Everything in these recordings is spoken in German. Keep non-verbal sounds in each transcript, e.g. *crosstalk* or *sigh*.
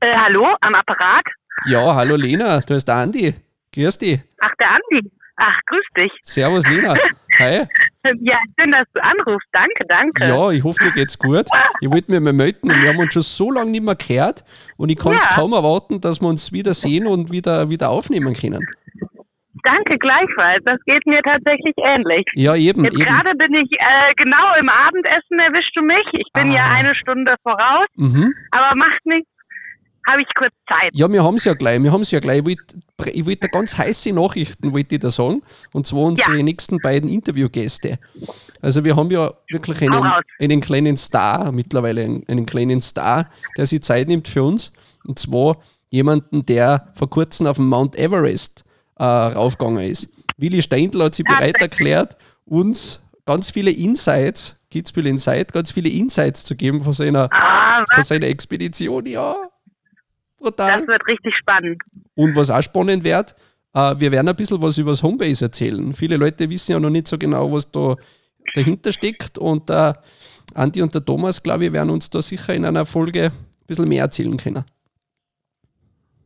Äh, hallo, am Apparat? Ja, hallo Lena, du bist der Andi. Grüß dich. Ach, der Andi. Ach, grüß dich. Servus Lena. Hi. *laughs* Ja, schön, dass du anrufst. Danke, danke. Ja, ich hoffe, dir geht's gut. Ich wollte mich mal melden. Wir haben uns schon so lange nicht mehr gehört und ich kann es Ja. kaum erwarten, dass wir uns wieder sehen und wieder, wieder aufnehmen können. Danke gleichfalls. Das geht mir tatsächlich ähnlich. Ja, eben. Jetzt gerade bin ich äh, genau im Abendessen erwischst du mich. Ich bin ja Ah. eine Stunde voraus, Mhm. aber macht nichts. Habe ich kurz Zeit. Ja, wir haben es ja gleich. Wir haben ja gleich. Ich wollte ich wollte ganz heiße Nachrichten, wollte ich da sagen. Und zwar unsere nächsten beiden Interviewgäste. Also wir haben ja wirklich einen, einen kleinen Star, mittlerweile einen, einen kleinen Star, der sich Zeit nimmt für uns. Und zwar jemanden, der vor kurzem auf den Mount Everest äh, raufgegangen ist. Willi Steindl hat sich bereit erklärt, uns ganz viele Insights, Kitzbühel Insight, ganz viele Insights zu geben von seiner, Ah, von seiner Expedition. Ja, brutal. Das wird richtig spannend. Und was auch spannend wird, äh, wir werden ein bisschen was über das Homebase erzählen. Viele Leute wissen ja noch nicht so genau, was da dahinter steckt. Und äh, Andi und der Thomas, glaube ich, werden uns da sicher in einer Folge ein bisschen mehr erzählen können.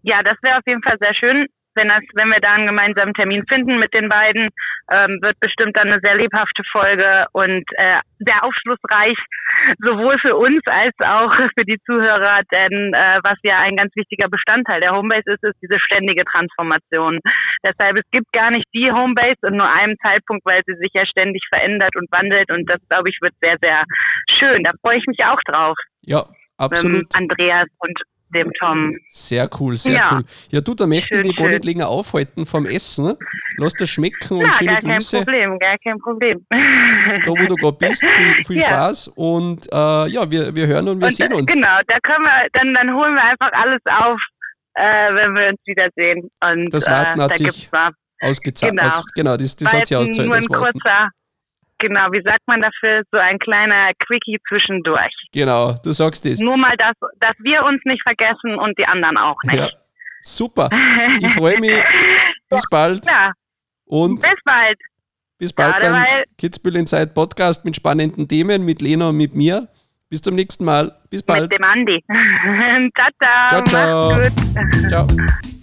Ja, das wäre auf jeden Fall sehr schön. Wenn, das, wenn wir da einen gemeinsamen Termin finden mit den beiden, ähm, wird bestimmt dann eine sehr lebhafte Folge und äh, sehr aufschlussreich, *laughs* sowohl für uns als auch *laughs* für die Zuhörer, denn äh, was ja ein ganz wichtiger Bestandteil der Homebase ist, ist diese ständige Transformation. Deshalb, es gibt gar nicht die Homebase in nur einem Zeitpunkt, weil sie sich ja ständig verändert und wandelt und das, glaube ich, wird sehr, sehr schön. Da freue ich mich auch drauf. Ja, absolut. Mit Andreas und dem Tom. Sehr cool, sehr Ja. cool. Ja, du, da möchte ich Schön, dich gar nicht länger aufhalten vom Essen. Lass das schmecken und Ja, schöne gar kein Grüße. Problem, gar kein Problem. Da, wo du gerade bist, viel, viel *laughs* Ja. Spaß und äh, ja, wir, wir hören und wir Und, sehen uns. Genau, da können wir, dann, dann holen wir einfach alles auf, äh, wenn wir uns wiedersehen. Und Das Warten äh, hat sich. Ausgezahlt. Genau. Aus, genau, das, das hat sich ausgezahlt. nur ein kurzer, genau, wie sagt man dafür, so ein kleiner Quickie zwischendurch. Genau, du sagst das. Nur mal, dass, dass wir uns nicht vergessen und die anderen auch nicht. Ja, super. Ich *laughs* freue mich. Bis bald Ja, und bis bald. bis bald Gerade beim Kitzbühel Inside Podcast mit spannenden Themen mit Lena und mit mir. Bis zum nächsten Mal. Bis bald. Mit dem Andi. *laughs* ciao, ciao. Ciao, ciao. Ciao.